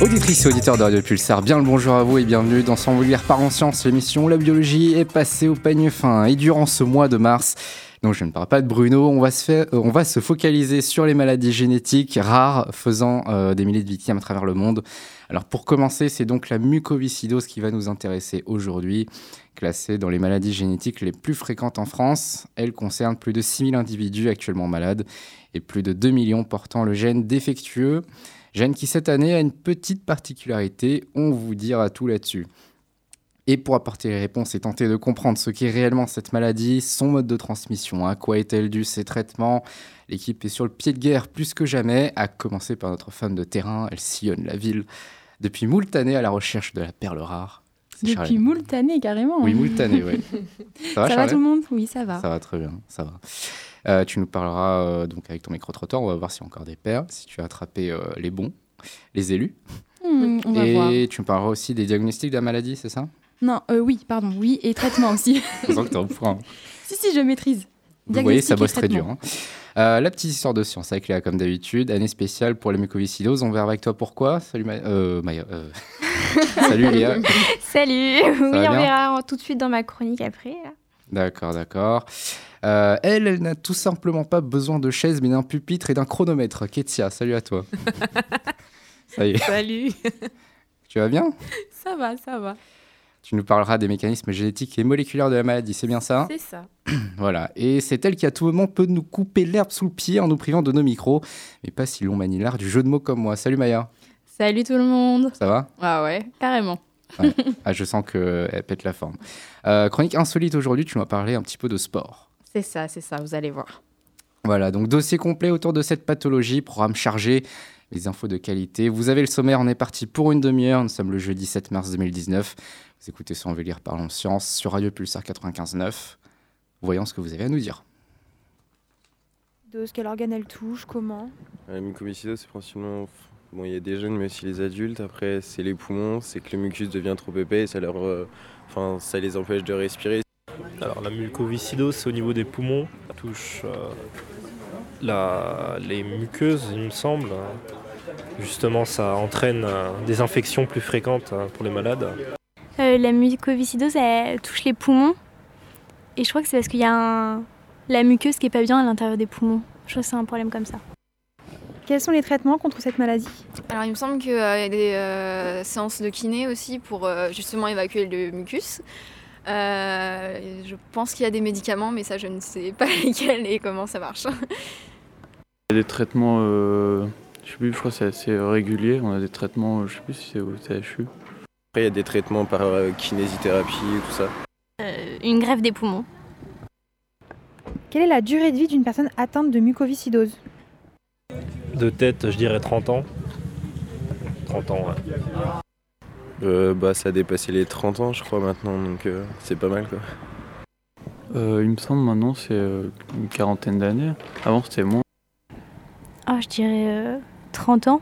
Auditrices et auditeurs de Radio Pulsar, bien le bonjour à vous et bienvenue dans S'envoler par en sciences, l'émission La biologie est passée au peigne fin. Et durant ce mois de mars, donc je ne parle pas de Bruno, on va se, faire, euh, on va se focaliser sur les maladies génétiques rares faisant euh, des milliers de victimes à travers le monde. Alors pour commencer, c'est donc la mucoviscidose qui va nous intéresser aujourd'hui. Classée dans les maladies génétiques les plus fréquentes en France, elle concerne plus de 6000 individus actuellement malades et plus de 2 millions portant le gène défectueux. Gène qui cette année a une petite particularité, on vous dira tout là-dessus. Et pour apporter les réponses et tenter de comprendre ce qu'est réellement cette maladie, son mode de transmission, à quoi est-elle due, ses traitements, l'équipe est sur le pied de guerre plus que jamais, à commencer par notre femme de terrain, elle sillonne la ville depuis moult années à la recherche de la perle rare. Depuis moult années, carrément. Oui, moult années, oui. Ça va, ça va tout le monde? Oui, ça va. Ça va très bien, ça va. Euh, tu nous parleras euh, donc avec ton micro-trottoir, on va voir s'il y a encore des paires, si tu as attrapé euh, les bons, les élus. Hmm, on va et voir. tu me parleras aussi des diagnostics de la maladie, c'est ça? Non, euh, oui, pardon, oui, et traitement aussi. Sens que t'es au point. si, si, je maîtrise. Vous voyez, ça bosse très dur. hein. Euh, la petite histoire de science avec Léa, comme d'habitude. Année spéciale pour la mucoviscidose. On verra avec toi pourquoi. Salut Maya. euh, Maya, euh. Salut Léa. Salut va Oui, on verra tout de suite dans ma chronique après. là. D'accord, d'accord. Euh, elle, elle n'a tout simplement pas besoin de chaise, mais d'un pupitre et d'un chronomètre. Ketia, salut à toi. Ça y est, Salut tu vas bien? Ça va, ça va. Tu nous parleras des mécanismes génétiques et moléculaires de la maladie, c'est bien ça? C'est ça. Voilà. Et c'est elle qui à tout moment peut nous couper l'herbe sous le pied en nous privant de nos micros. Mais pas si l'on manie l'art du jeu de mots comme moi. Salut Maya, Salut tout le monde. ça va? Ah ouais, carrément. Ah, je sens qu'elle pète la forme. Euh, chronique insolite aujourd'hui, tu m'as parlé un petit peu de sport. C'est ça, c'est ça, vous allez voir. Voilà, donc dossier complet autour de cette pathologie, programme chargé, les infos de qualité. Vous avez le sommaire, on est parti pour une demi-heure. Nous sommes le jeudi 7 mars 2019. Vous écoutez Sans lire Parlons Science sur Radio Pulsar 95.9. Voyons ce que vous avez à nous dire. Dose, quel organe elle touche, comment La mucoviscidose, c'est principalement. Bon, il y a des jeunes, mais aussi les adultes. Après, c'est les poumons, c'est que le mucus devient trop épais et ça, leur, euh, enfin, ça les empêche de respirer. Alors la mucoviscidose, c'est au niveau des poumons. Ça touche euh, la- les muqueuses, il me semble. Justement, ça entraîne euh, des infections plus fréquentes euh, pour les malades. Euh, La mucoviscidose, elle touche les poumons. Et je crois que c'est parce qu'il y a un... la muqueuse qui est pas bien à l'intérieur des poumons. Je crois que c'est un problème comme ça. Quels sont les traitements contre cette maladie Alors il me semble qu'il y a des euh, séances de kiné aussi pour euh, justement évacuer le mucus. Euh, je pense qu'il y a des médicaments, mais ça je ne sais pas lesquels et comment ça marche. Il y a des traitements, euh, je sais plus, je crois que c'est assez régulier. On a des traitements, euh, je sais plus si c'est au CHU. Après, il y a des traitements par euh, kinésithérapie et tout ça. Euh, une greffe des poumons. Quelle est la durée de vie d'une personne atteinte de mucoviscidose De tête, je dirais 30 ans. 30 ans, ouais. Euh, bah, ça a dépassé les 30 ans, je crois, maintenant, donc euh, c'est pas mal quoi. Euh, il me semble maintenant c'est euh, une quarantaine d'années. Avant c'était moins. Ah, je dirais euh, 30 ans.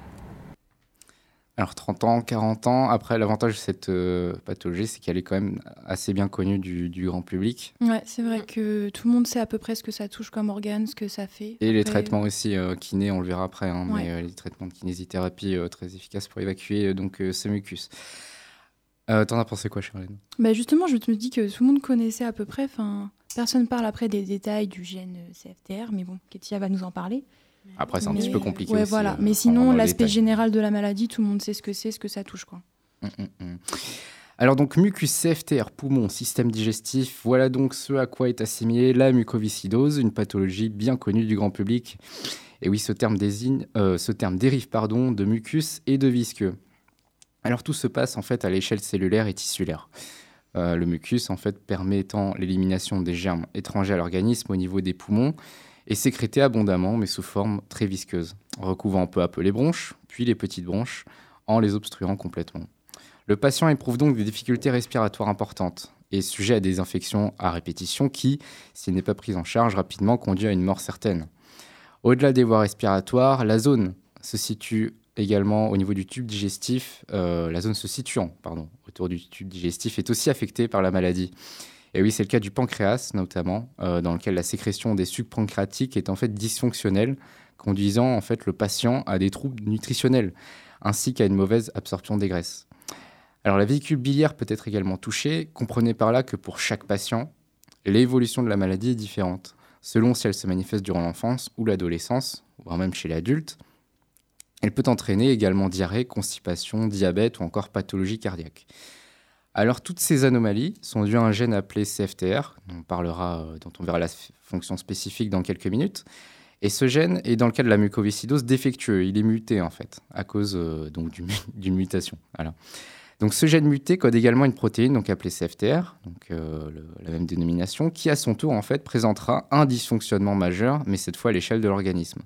Alors 30 ans, 40 ans. Après, l'avantage de cette euh, pathologie, c'est qu'elle est quand même assez bien connue du, du grand public. Ouais, c'est vrai que tout le monde sait à peu près ce que ça touche comme organe, ce que ça fait. Et les traitements aussi, euh, kiné, on le verra après, hein, Ouais. mais euh, les traitements de kinésithérapie euh, très efficaces pour évacuer donc ce mucus. T'en as pensé quoi, Charlène? Bah justement, je me dis que tout le monde connaissait à peu près. Enfin, personne parle après des détails du gène CFTR, mais bon, Ketia va nous en parler. Après, c'est un Mais- petit peu compliqué Ouais, aussi, voilà. euh, mais sinon, l'aspect général de la maladie, tout le monde sait ce que c'est, ce que ça touche, quoi. Mm, mm, mm. Alors donc mucus, CFTR, poumon, système digestif, voilà donc ce à quoi est assimilée la mucoviscidose, une pathologie bien connue du grand public. Et oui, ce terme, désigne, euh, ce terme dérive pardon, de mucus et de visqueux. Alors tout se passe en fait à l'échelle cellulaire et tissulaire. Euh, le mucus en fait permettant l'élimination des germes étrangers à l'organisme au niveau des poumons est sécrété abondamment mais sous forme très visqueuse, recouvrant peu à peu les bronches, puis les petites bronches, en les obstruant complètement. Le patient éprouve donc des difficultés respiratoires importantes et sujet à des infections à répétition qui, s'il n'est pas pris en charge rapidement, conduit à une mort certaine. Au-delà des voies respiratoires, la zone se situe également au niveau du tube digestif, euh, la zone se situant autour du tube digestif est aussi affectée par la maladie. Et oui, c'est le cas du pancréas notamment, euh, dans lequel la sécrétion des sucs pancréatiques est en fait dysfonctionnelle, conduisant en fait le patient à des troubles nutritionnels, ainsi qu'à une mauvaise absorption des graisses. Alors la vésicule biliaire peut être également touchée. Comprenez par là que pour chaque patient, l'évolution de la maladie est différente, selon si elle se manifeste durant l'enfance ou l'adolescence, voire même chez l'adulte. Elle peut entraîner également diarrhée, constipation, diabète ou encore pathologie cardiaque. Alors toutes ces anomalies sont dues à un gène appelé CFTR, dont on, parlera, euh, on verra la fonction spécifique dans quelques minutes. Et ce gène est dans le cas de la mucoviscidose défectueux, il est muté en fait, à cause euh, d'une mutation. Donc ce gène muté code également une protéine donc appelée CFTR, euh, la même dénomination, qui à son tour en fait présentera un dysfonctionnement majeur, mais cette fois à l'échelle de l'organisme.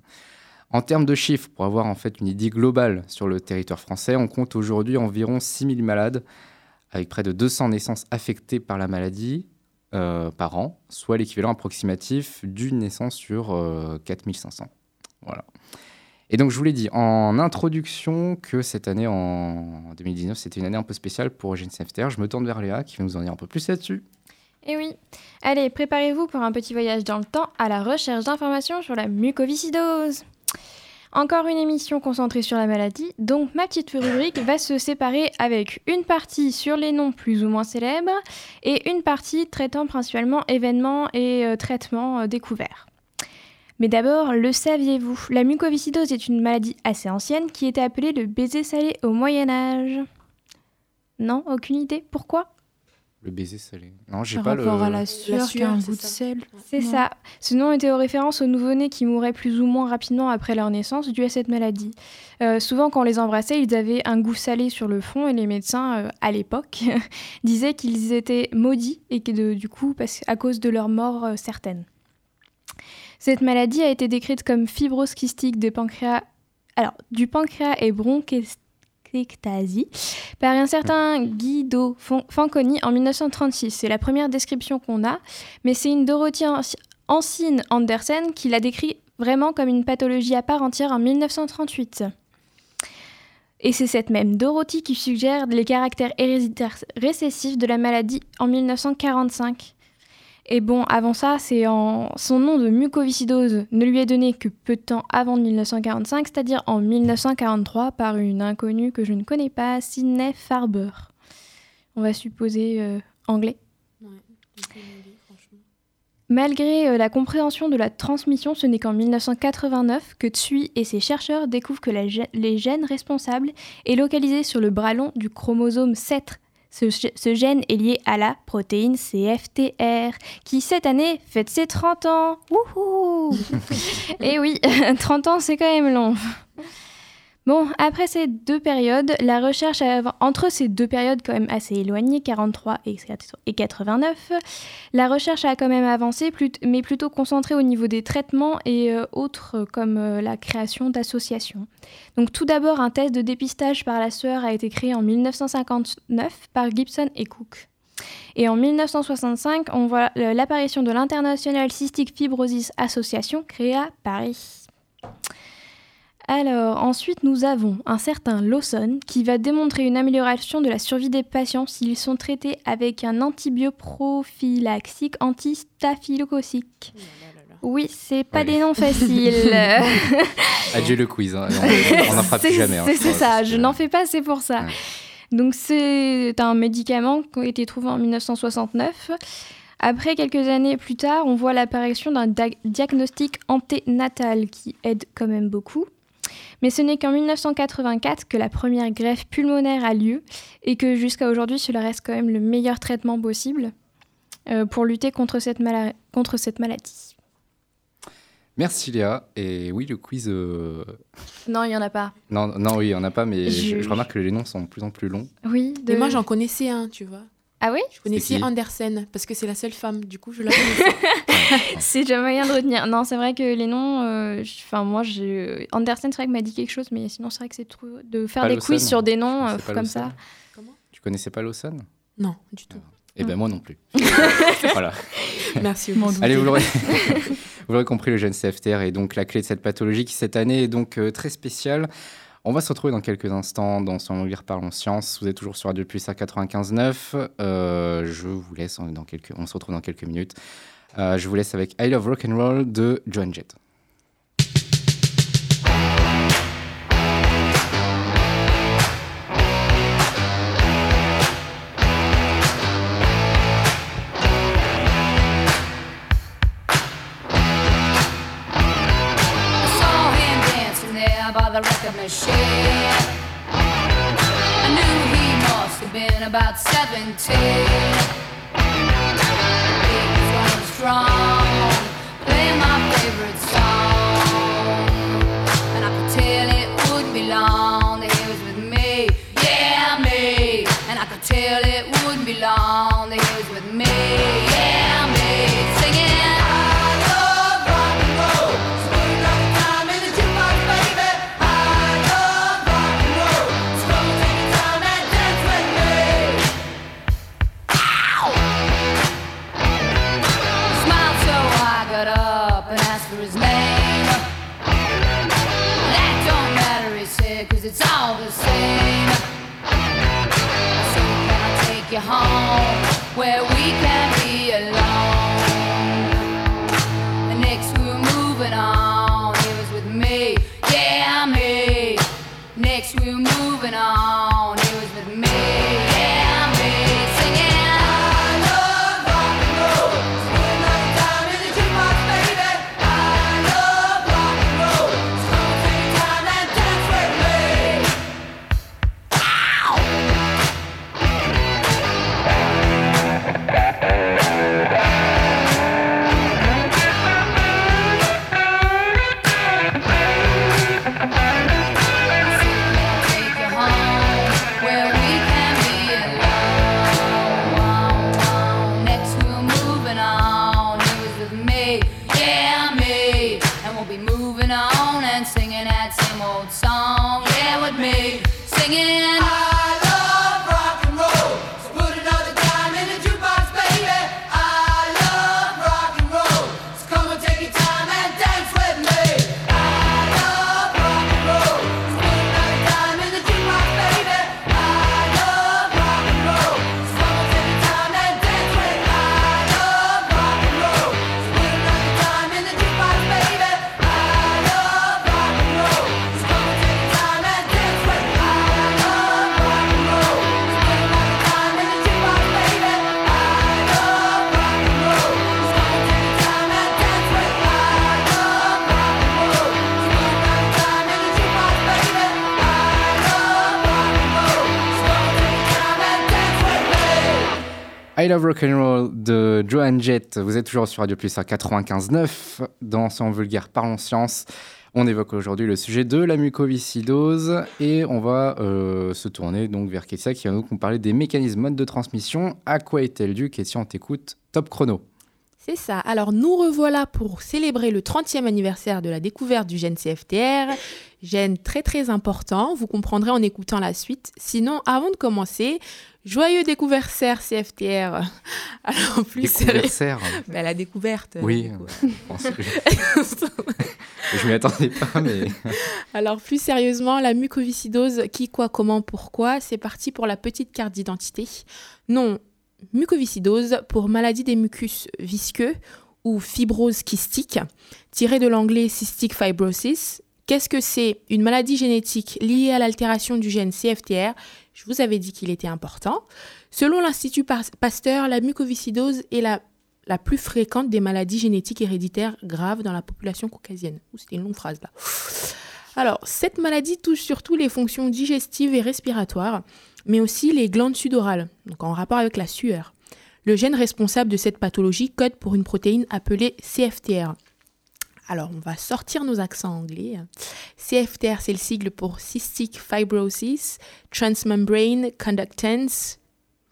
En termes de chiffres, pour avoir en fait une idée globale sur le territoire français, on compte aujourd'hui environ 6000 malades, avec près de 200 naissances affectées par la maladie euh, par an, soit l'équivalent approximatif d'une naissance sur 4500. Euh, voilà. Et donc, je vous l'ai dit en introduction que cette année, en 2019, c'était une année un peu spéciale pour GNCFTR. Je me tourne vers Léa qui va nous en dire un peu plus là-dessus. Eh oui. Allez, préparez-vous pour un petit voyage dans le temps à la recherche d'informations sur la mucoviscidose. Encore une émission concentrée sur la maladie, donc ma petite rubrique va se séparer avec une partie sur les noms plus ou moins célèbres et une partie traitant principalement événements et euh, traitements euh, découverts. Mais d'abord, le saviez-vous La mucoviscidose est une maladie assez ancienne qui était appelée le baiser salé au Moyen Âge. Non, aucune idée. Pourquoi? Le baiser salé. Non, j'ai pas rapport à la sueur, qui a un goût de sel. C'est ça. Ce nom était aux références aux nouveau-nés qui mouraient plus ou moins rapidement après leur naissance dû à cette maladie. Euh, souvent, quand on les embrassait, ils avaient un goût salé sur le front et les médecins, euh, à l'époque, disaient qu'ils étaient maudits et que du coup, parce, à cause de leur mort euh, certaine. Cette maladie a été décrite comme fibrose kystique des pancréas, alors, du pancréas et par un certain Guido Fanconi en 1936. C'est la première description qu'on a, mais c'est une Dorothy Ancine Andersen qui l'a décrit vraiment comme une pathologie à part entière en 1938. Et c'est cette même Dorothy qui suggère les caractères héréditaires récessifs de la maladie en 1945. Et bon, avant ça, c'est en son nom de mucoviscidose ne lui est donné que peu de temps avant 1945, c'est-à-dire en 1943 par une inconnue que je ne connais pas, Sidney Farber. On va supposer euh, anglais. Malgré euh, la compréhension de la transmission, ce n'est qu'en 1989 que Tsui et ses chercheurs découvrent que les gènes responsables est localisé sur le bras long du chromosome 7 ce, gène est lié à la protéine CFTR, qui cette année fête ses 30 ans. Wouhou Et eh oui, 30 ans, c'est quand même long. Bon, après ces deux périodes, la recherche entre ces deux périodes quand même assez éloignées, 43 et 89, la recherche a quand même avancé, mais plutôt concentrée au niveau des traitements et euh, autres comme euh, la création d'associations. Donc tout d'abord, un test de dépistage par la sueur a été créé en 1959 par Gibson et Cook. Et en 1965, on voit l'apparition de l'International Cystic Fibrosis Association créée à Paris. Alors, ensuite, nous avons un certain Lawson qui va démontrer une amélioration de la survie des patients s'ils sont traités avec un antibioprophylaxique antistaphylococique. Oui, c'est pas des noms faciles. Adieu le quiz, hein. on n'en fera plus jamais. Hein, c'est ça, je n'en fais pas, c'est pour ça. Donc c'est un médicament qui a été trouvé en 1969. Après quelques années plus tard, on voit l'apparition d'un diagnostic anténatal qui aide quand même beaucoup. Mais ce n'est qu'en 1984 que la première greffe pulmonaire a lieu et que jusqu'à aujourd'hui, cela reste quand même le meilleur traitement possible euh, pour lutter contre cette, contre cette maladie. Merci Léa. Et oui, le quiz. Euh, non, il n'y en a pas. Non, non, oui, il n'y en a pas, mais je... remarque que les noms sont de plus en plus longs. Oui. Mais moi, j'en connaissais un, tu vois. Ah oui Je connaissais Andersen parce que c'est la seule femme, du coup je la connaissais. c'est déjà moyen de retenir. Non, c'est vrai que les noms, euh, enfin moi j'ai Andersen, c'est vrai que m'a dit quelque chose, mais sinon c'est vrai que c'est trop de faire des quiz sur des noms euh, comme ça. Comment Tu connaissais pas Lawson Non, du tout. Eh ben moi non plus. voilà. Merci. Allez, vous l'aurez compris, le gène CFTR est donc la clé de cette pathologie qui cette année est donc euh, très spéciale. On va se retrouver dans quelques instants dans son lire Parlons Science. Vous êtes toujours sur Radio Plus à 95.9. Euh, je vous laisse dans quelques... On se retrouve dans quelques minutes. Euh, je vous laisse avec I Love Rock and Roll de Joan Jett. By the record machine. I knew he must have been about 17. He was going strong, playing my favorite song. And I could tell it wouldn't be long that he was with me, yeah, me. And I could tell it wouldn't be long that he was with me, me. I Love Rock and Roll de Joan Jett. Vous êtes toujours sur Radio Plus à 95.9 dans son vulgaire Parlons Science. On évoque aujourd'hui le sujet de la mucoviscidose et on va euh, se tourner donc vers Kessia qui va nous parler des mécanismes modes de transmission. À quoi est-elle due? Kessia, on t'écoute. Top chrono. C'est ça. Alors nous revoilà pour célébrer le 30e anniversaire de la découverte du gène CFTR. Gène très très important, vous comprendrez en écoutant la suite. Sinon, avant de commencer, joyeux découversaire CFTR. Alors plus Découversaire. Ben, la découverte. Oui, que- je m'y attendais pas, mais Alors plus sérieusement, la mucoviscidose, qui, quoi, comment, pourquoi, c'est parti pour la petite carte d'identité. Non, mucoviscidose pour maladie des mucus visqueux ou fibrose kystique, tiré de l'anglais cystic fibrosis. Qu'est-ce que c'est Une maladie génétique liée à l'altération du gène CFTR. Je vous avais dit qu'il était important. Selon l'Institut Pas- Pasteur, la mucoviscidose est la, la plus fréquente des maladies génétiques héréditaires graves dans la population caucasienne. C'était une longue phrase là. Alors, cette maladie touche surtout les fonctions digestives et respiratoires, mais aussi les glandes sudorales, donc en rapport avec la sueur. Le gène responsable de cette pathologie code pour une protéine appelée CFTR. Alors, on va sortir nos accents anglais. CFTR, c'est le sigle pour Cystic Fibrosis Transmembrane Conductance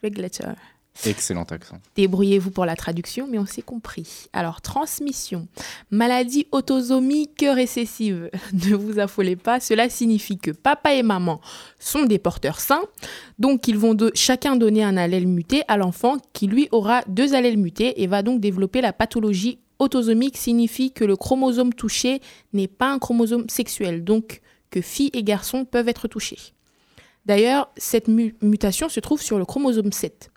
Regulator. Excellent accent. Débrouillez-vous pour la traduction, mais on s'est compris. Alors, transmission. Maladie autosomique récessive. Ne vous affolez pas, cela signifie que papa et maman sont des porteurs sains, donc ils vont chacun donner un allèle muté à l'enfant qui lui aura deux allèles mutés et va donc développer la pathologie autosomique signifie que le chromosome touché n'est pas un chromosome sexuel, donc que filles et garçons peuvent être touchés. D'ailleurs, cette mu- mutation se trouve sur le chromosome 7.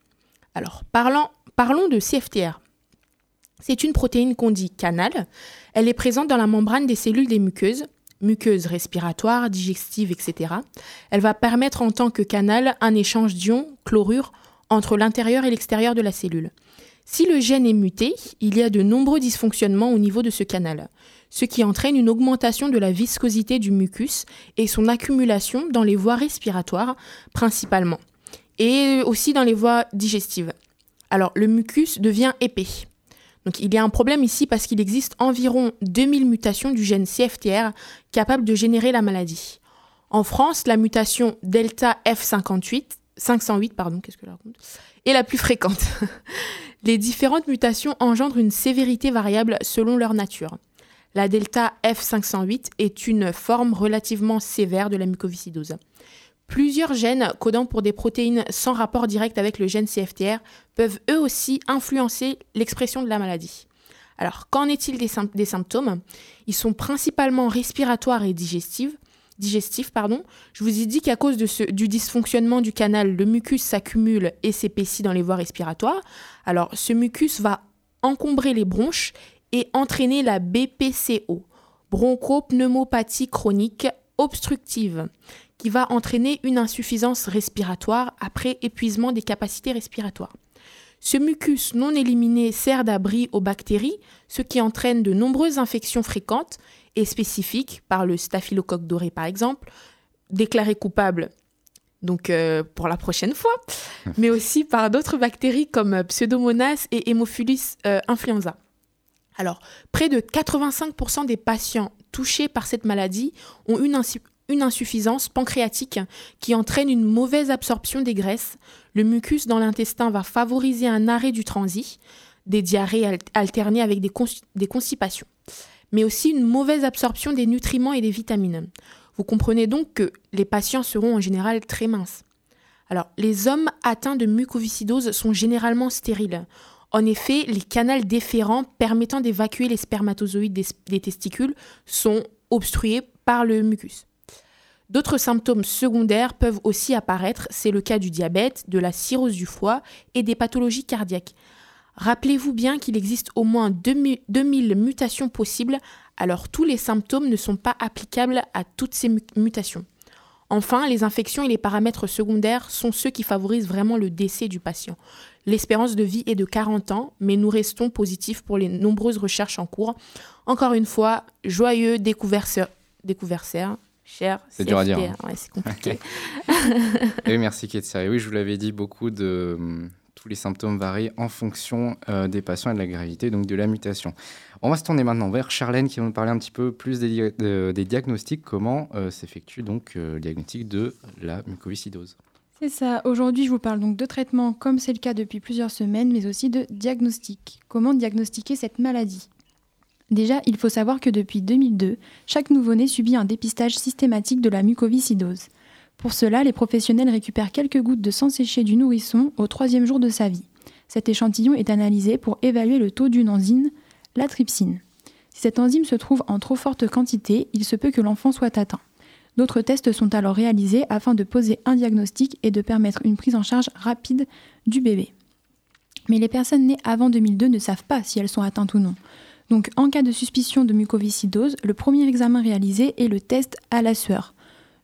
Alors, parlons de CFTR. C'est une protéine qu'on dit canal. Elle est présente dans la membrane des cellules des muqueuses, muqueuses respiratoires, digestives, etc. Elle va permettre en tant que canal un échange d'ions, chlorure, entre l'intérieur et l'extérieur de la cellule. Si le gène est muté, il y a de nombreux dysfonctionnements au niveau de ce canal. ce qui entraîne une augmentation de la viscosité du mucus et son accumulation dans les voies respiratoires principalement, et aussi dans les voies digestives. Alors le mucus devient épais. Donc il y a un problème ici parce qu'il existe environ 2000 mutations du gène CFTR capables de générer la maladie. En France, la mutation delta F58, 508 pardon, qu'est-ce que je raconte, est la plus fréquente. Les différentes mutations engendrent une sévérité variable selon leur nature. La delta F508 est une forme relativement sévère de la mucoviscidose. Plusieurs gènes codant pour des protéines sans rapport direct avec le gène CFTR peuvent eux aussi influencer l'expression de la maladie. Alors, qu'en est-il des, symptômes? Ils sont principalement respiratoires et digestifs. pardon. Je vous ai dit qu'à cause du dysfonctionnement du canal, le mucus s'accumule et s'épaissit dans les voies respiratoires. Alors, ce mucus va encombrer les bronches et entraîner la BPCO, bronchopneumopathie chronique obstructive, qui va entraîner une insuffisance respiratoire après épuisement des capacités respiratoires. Ce mucus non éliminé sert d'abri aux bactéries, ce qui entraîne de nombreuses infections fréquentes et spécifiques, par le staphylocoque doré par exemple, déclaré coupable donc euh, pour la prochaine fois, mais aussi par d'autres bactéries comme Pseudomonas et Haemophilus euh, influenza. Alors, près de 85% des patients touchés par cette maladie ont une, une insuffisance pancréatique qui entraîne une mauvaise absorption des graisses. Le mucus dans l'intestin va favoriser un arrêt du transit, des diarrhées alternées avec des, constipations, mais aussi une mauvaise absorption des nutriments et des vitamines. Vous comprenez donc que les patients seront en général très minces. Alors, les hommes atteints de mucoviscidose sont généralement stériles. En effet, les canaux déférents permettant d'évacuer les spermatozoïdes des, des, testicules sont obstrués par le mucus. D'autres symptômes secondaires peuvent aussi apparaître, c'est le cas du diabète, de la cirrhose du foie et des pathologies cardiaques. Rappelez-vous bien qu'il existe au moins 2000 mutations possibles, alors tous les symptômes ne sont pas applicables à toutes ces mutations. Enfin, les infections et les paramètres secondaires sont ceux qui favorisent vraiment le décès du patient. L'espérance de vie est de 40 ans, mais nous restons positifs pour les nombreuses recherches en cours. Encore une fois, joyeux découverteur, cher. C'est dur à dire. Hein. Ouais, c'est compliqué. oui, merci Ketia. Oui, je vous l'avais dit, beaucoup de hum, tous les symptômes varient en fonction euh, des patients et de la gravité, donc de la mutation. On va se tourner maintenant vers Charlène qui va nous parler un petit peu plus des, des diagnostics, comment euh, s'effectue donc euh, le diagnostic de la mucoviscidose. C'est ça. Aujourd'hui, je vous parle donc de traitement comme c'est le cas depuis plusieurs semaines, mais aussi de diagnostic. Comment diagnostiquer cette maladie? Déjà, il faut savoir que depuis 2002, chaque nouveau-né subit un dépistage systématique de la mucoviscidose. Pour cela, les professionnels récupèrent quelques gouttes de sang séché du nourrisson au troisième jour de sa vie. Cet échantillon est analysé pour évaluer le taux d'une enzyme, la trypsine. Si cette enzyme se trouve en trop forte quantité, il se peut que l'enfant soit atteint. D'autres tests sont alors réalisés afin de poser un diagnostic et de permettre une prise en charge rapide du bébé. Mais les personnes nées avant 2002 ne savent pas si elles sont atteintes ou non. Donc, en cas de suspicion de mucoviscidose, le premier examen réalisé est le test à la sueur.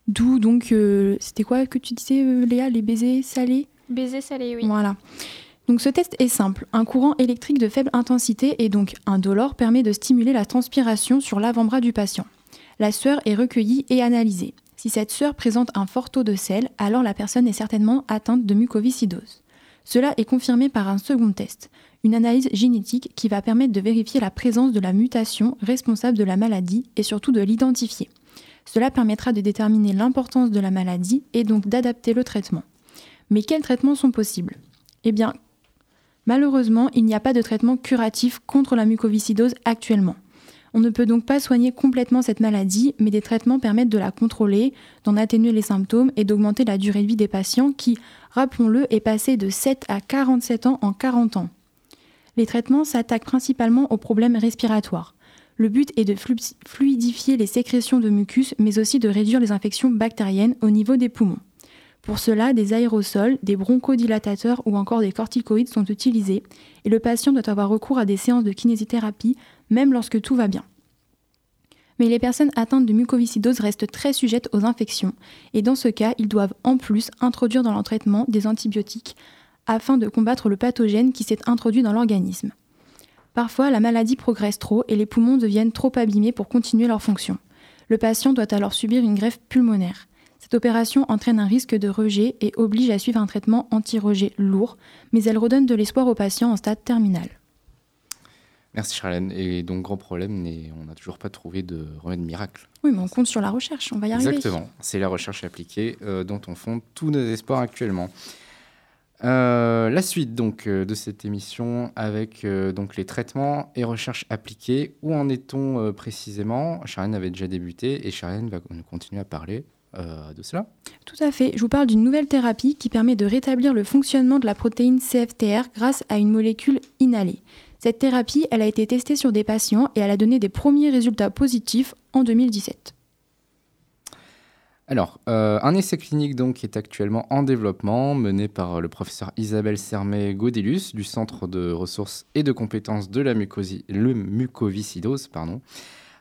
D'où donc, euh, c'était quoi que tu disais, euh, Léa, les baisers salés? Baisers salés, oui. Voilà. Donc ce test est simple. Un courant électrique de faible intensité et donc indolore permet de stimuler la transpiration sur l'avant-bras du patient. La sueur est recueillie et analysée. Si cette sueur présente un fort taux de sel, alors la personne est certainement atteinte de mucoviscidose. Cela est confirmé par un second test, une analyse génétique qui va permettre de vérifier la présence de la mutation responsable de la maladie et surtout de l'identifier. Cela permettra de déterminer l'importance de la maladie et donc d'adapter le traitement. Mais quels traitements sont possibles? Eh bien, malheureusement, il n'y a pas de traitement curatif contre la mucoviscidose actuellement. On ne peut donc pas soigner complètement cette maladie, mais des traitements permettent de la contrôler, d'en atténuer les symptômes et d'augmenter la durée de vie des patients qui, rappelons-le, est passée de 7 à 47 ans en 40 ans. Les traitements s'attaquent principalement aux problèmes respiratoires. Le but est de fluidifier les sécrétions de mucus, mais aussi de réduire les infections bactériennes au niveau des poumons. Pour cela, des aérosols, des bronchodilatateurs ou encore des corticoïdes sont utilisés et le patient doit avoir recours à des séances de kinésithérapie même lorsque tout va bien. Mais les personnes atteintes de mucoviscidose restent très sujettes aux infections et dans ce cas, ils doivent en plus introduire dans leur traitement des antibiotiques afin de combattre le pathogène qui s'est introduit dans l'organisme. Parfois, la maladie progresse trop et les poumons deviennent trop abîmés pour continuer leur fonction. Le patient doit alors subir une greffe pulmonaire. Cette opération entraîne un risque de rejet et oblige à suivre un traitement anti-rejet lourd, mais elle redonne de l'espoir aux patients en stade terminal. Merci Charlène. Et donc, grand problème, on n'a toujours pas trouvé de remède miracle. Oui, mais on compte sur la recherche, on va y arriver. Exactement. C'est la recherche appliquée euh, dont on fonde tous nos espoirs actuellement. Euh, la suite donc euh, de cette émission avec euh, donc les traitements et recherches appliquées. Où en est-on précisément? Charlène avait déjà débuté et Charlène va nous continuer à parler de cela. Tout à fait. Je vous parle d'une nouvelle thérapie qui permet de rétablir le fonctionnement de la protéine CFTR grâce à une molécule inhalée. Cette thérapie, elle a été testée sur des patients et elle a donné des premiers résultats positifs en 2017. Alors, euh, un essai clinique donc est actuellement en développement, mené par le professeur Isabelle Sermet-Godilus du Centre de ressources et de compétences de la le mucoviscidose.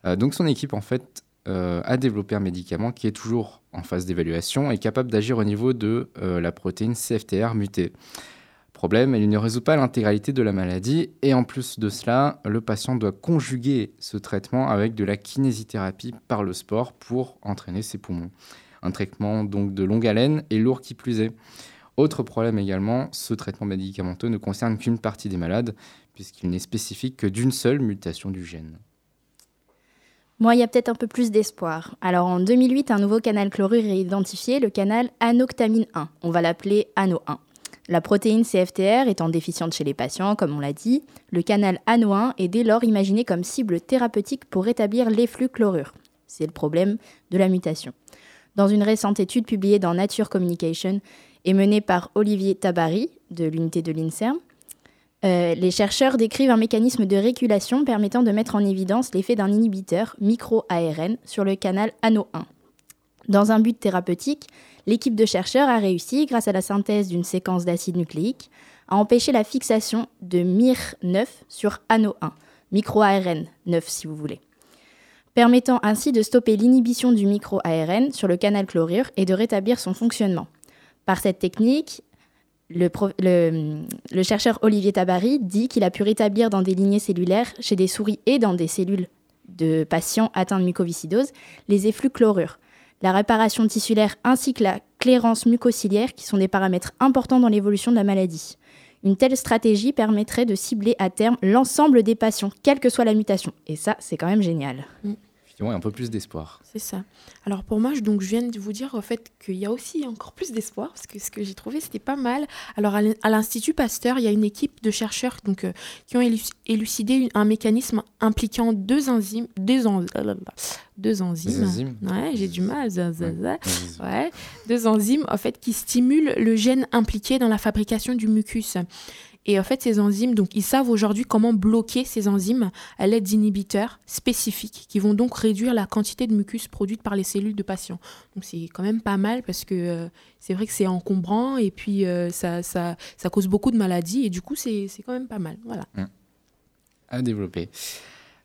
Euh, donc, son équipe en fait euh, a développé un médicament qui est toujours en phase d'évaluation et capable d'agir au niveau de euh, la protéine CFTR mutée. Elle ne résout pas l'intégralité de la maladie et en plus de cela, le patient doit conjuguer ce traitement avec de la kinésithérapie par le sport pour entraîner ses poumons. Un traitement donc de longue haleine et lourd qui plus est. Autre problème également, ce traitement médicamenteux ne concerne qu'une partie des malades puisqu'il n'est spécifique que d'une seule mutation du gène. Moi, il y a peut-être un peu plus d'espoir. Alors, en 2008, un nouveau canal chlorure est identifié, le canal anoctamine 1. On va l'appeler ANO1. La protéine CFTR étant déficiente chez les patients, comme on l'a dit, le canal ANO1 est dès lors imaginé comme cible thérapeutique pour rétablir l'efflux chlorure. C'est le problème de la mutation. Dans une récente étude publiée dans Nature Communication et menée par Olivier Tabary de l'unité de l'INSERM, euh, les chercheurs décrivent un mécanisme de régulation permettant de mettre en évidence l'effet d'un inhibiteur micro-ARN sur le canal ANO1. Dans un but thérapeutique, l'équipe de chercheurs a réussi, grâce à la synthèse d'une séquence d'acide nucléique, à empêcher la fixation de MIR9 sur ANO1, micro-ARN 9 si vous voulez, permettant ainsi de stopper l'inhibition du micro-ARN sur le canal chlorure et de rétablir son fonctionnement. Par cette technique, le, chercheur Olivier Tabary dit qu'il a pu rétablir dans des lignées cellulaires, chez des souris et dans des cellules de patients atteints de mucoviscidose, les efflux chlorure, la réparation tissulaire ainsi que la clairance mucociliaire qui sont des paramètres importants dans l'évolution de la maladie. Une telle stratégie permettrait de cibler à terme l'ensemble des patients, quelle que soit la mutation. Et ça, c'est quand même génial. Effectivement, a un peu plus d'espoir. C'est ça. Alors pour moi, je, donc, je viens de vous dire au fait qu'il y a aussi encore plus d'espoir, parce que ce que j'ai trouvé, c'était pas mal. Alors à l'in- à l'Institut Pasteur, il y a une équipe de chercheurs donc, euh, qui ont élucidé un mécanisme impliquant deux enzymes, deux, en- deux enzymes. Des enzymes. Ouais, j'ai du mal. za. Ouais, deux enzymes en fait qui stimulent le gène impliqué dans la fabrication du mucus. Et en fait, ces enzymes, donc, ils savent aujourd'hui comment bloquer ces enzymes à l'aide d'inhibiteurs spécifiques qui vont donc réduire la quantité de mucus produite par les cellules de patients. Donc, c'est quand même pas mal parce que euh, c'est vrai que c'est encombrant et puis euh, ça, ça, ça cause beaucoup de maladies et du coup, c'est quand même pas mal. Voilà. à développer.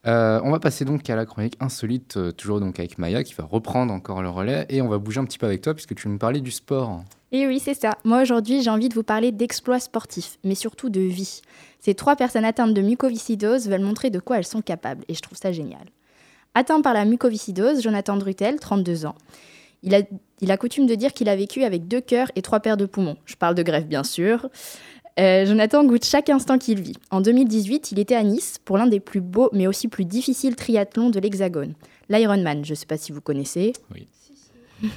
Euh, on va passer donc à la chronique insolite, euh, toujours donc avec Maya qui va reprendre encore le relais et on va bouger un petit peu avec toi puisque tu nous parler du sport. Et oui, c'est ça. Moi, aujourd'hui, j'ai envie de vous parler d'exploits sportifs, mais surtout de vie. Ces trois personnes atteintes de mucoviscidose veulent montrer de quoi elles sont capables, et je trouve ça génial. Atteint par la mucoviscidose, Jonathan Drutel, 32 ans. Il a, il a coutume de dire qu'il a vécu avec deux cœurs et trois paires de poumons. Je parle de greffe, bien sûr. Euh, Jonathan goûte chaque instant qu'il vit. En 2018, il était à Nice pour l'un des plus beaux, mais aussi plus difficiles triathlons de l'Hexagone, l'Ironman. Je ne sais pas si vous connaissez. Oui.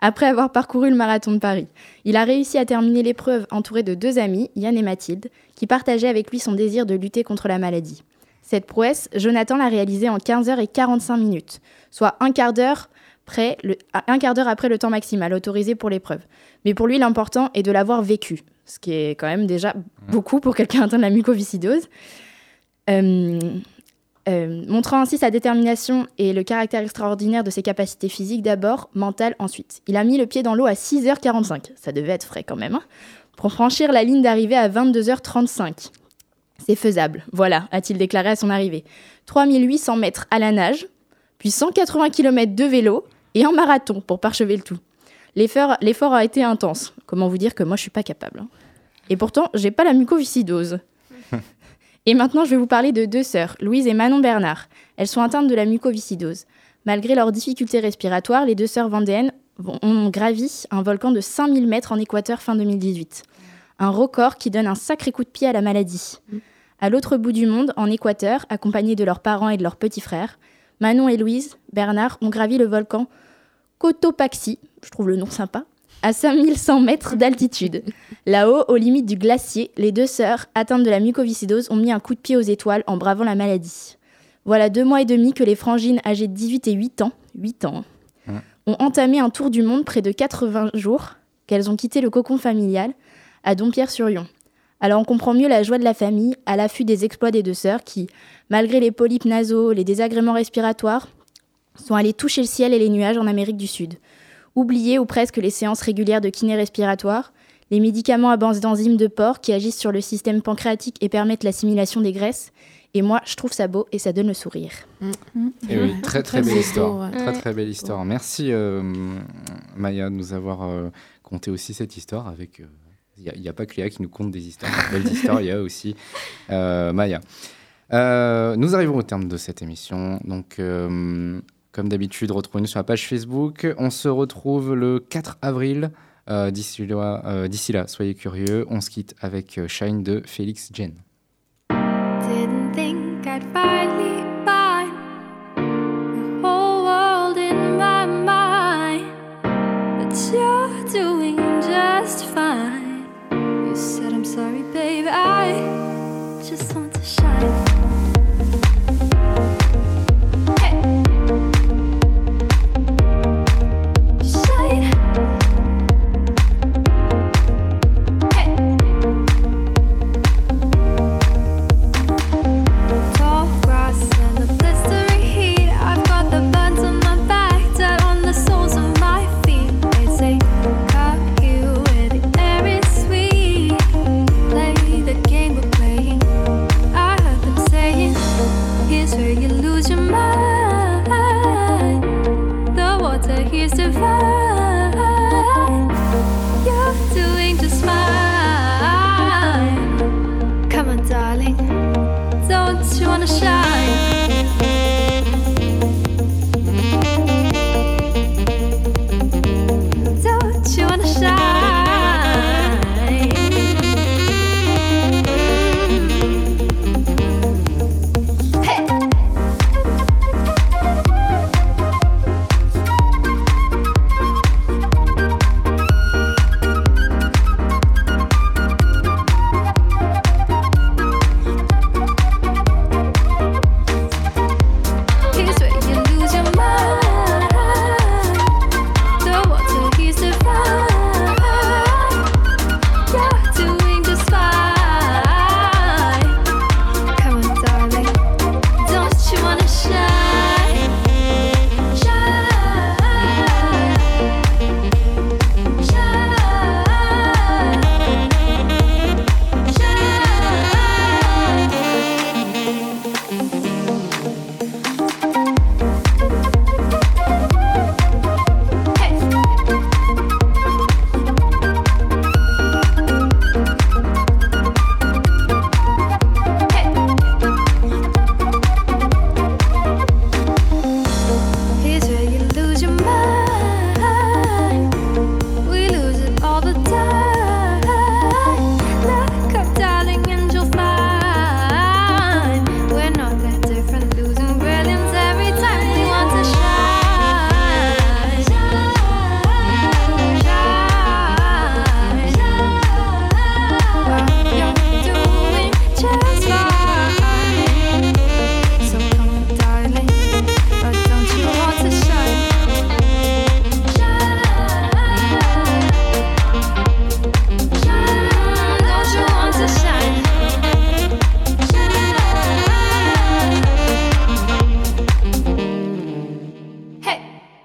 Après avoir parcouru le marathon de Paris, il a réussi à terminer l'épreuve entouré de deux amis, Yann et Mathilde, qui partageaient avec lui son désir de lutter contre la maladie. Cette prouesse, Jonathan l'a réalisée en 15 heures et 45 minutes, soit un quart d'heure près le- un quart d'heure après le temps maximal autorisé pour l'épreuve. Mais pour lui, l'important est de l'avoir vécu, ce qui est quand même déjà beaucoup pour quelqu'un atteint de la mucoviscidose. Euh, euh, montrant ainsi sa détermination et le caractère extraordinaire de ses capacités physiques d'abord, mentales ensuite. Il a mis le pied dans l'eau à 6h45, ça devait être frais quand même, hein, pour franchir la ligne d'arrivée à 22h35. C'est faisable, voilà, a-t-il déclaré à son arrivée. 3800 mètres à la nage, puis 180 km de vélo et en marathon pour parchever le tout. L'effort a été intense. Comment vous dire que moi je suis pas capable. hein. Et pourtant, j'ai pas la mucoviscidose. Et maintenant, je vais vous parler de deux sœurs, Louise et Manon Bernard. Elles sont atteintes de la mucoviscidose. Malgré leurs difficultés respiratoires, les deux sœurs vendéennes ont gravi un volcan de 5000 mètres en Équateur fin 2018. Un record qui donne un sacré coup de pied à la maladie. À l'autre bout du monde, en Équateur, accompagnés de leurs parents et de leurs petits frères, Manon et Louise Bernard ont gravi le volcan Cotopaxi, je trouve le nom sympa, à 5100 mètres d'altitude. Là-haut, aux limites du glacier, les deux sœurs, atteintes de la mucoviscidose, ont mis un coup de pied aux étoiles en bravant la maladie. Voilà deux mois et demi que les frangines âgées de 18 et 8 ans, 8 ans, hein, Ouais. ont entamé un tour du monde près de 80 jours qu'elles ont quitté le cocon familial à Dompierre-sur-Yon. Alors on comprend mieux la joie de la famille à l'affût des exploits des deux sœurs qui, malgré les polypes nasaux, les désagréments respiratoires, sont allées toucher le ciel et les nuages en Amérique du Sud. Oubliées ou presque les séances régulières de kiné respiratoire, les médicaments à base d'enzymes de porc qui agissent sur le système pancréatique et permettent l'assimilation des graisses. Et moi, je trouve ça beau et ça donne le sourire. Et oui, très très, Très belle beau, histoire. ouais. Très très belle histoire. Merci euh, Maya de nous avoir euh, conté aussi cette histoire avec. Il n'y a, pas que Léa qui nous conte des histoires. Belles histoires, il y a aussi euh, Maya. Euh, nous arrivons au terme de cette émission. Donc, euh, comme d'habitude, retrouvez-nous sur la page Facebook. On se retrouve le 4 avril. Euh, D'ici là, euh, d'ici là, soyez curieux. On se quitte avec euh, Shine de Félix Jen.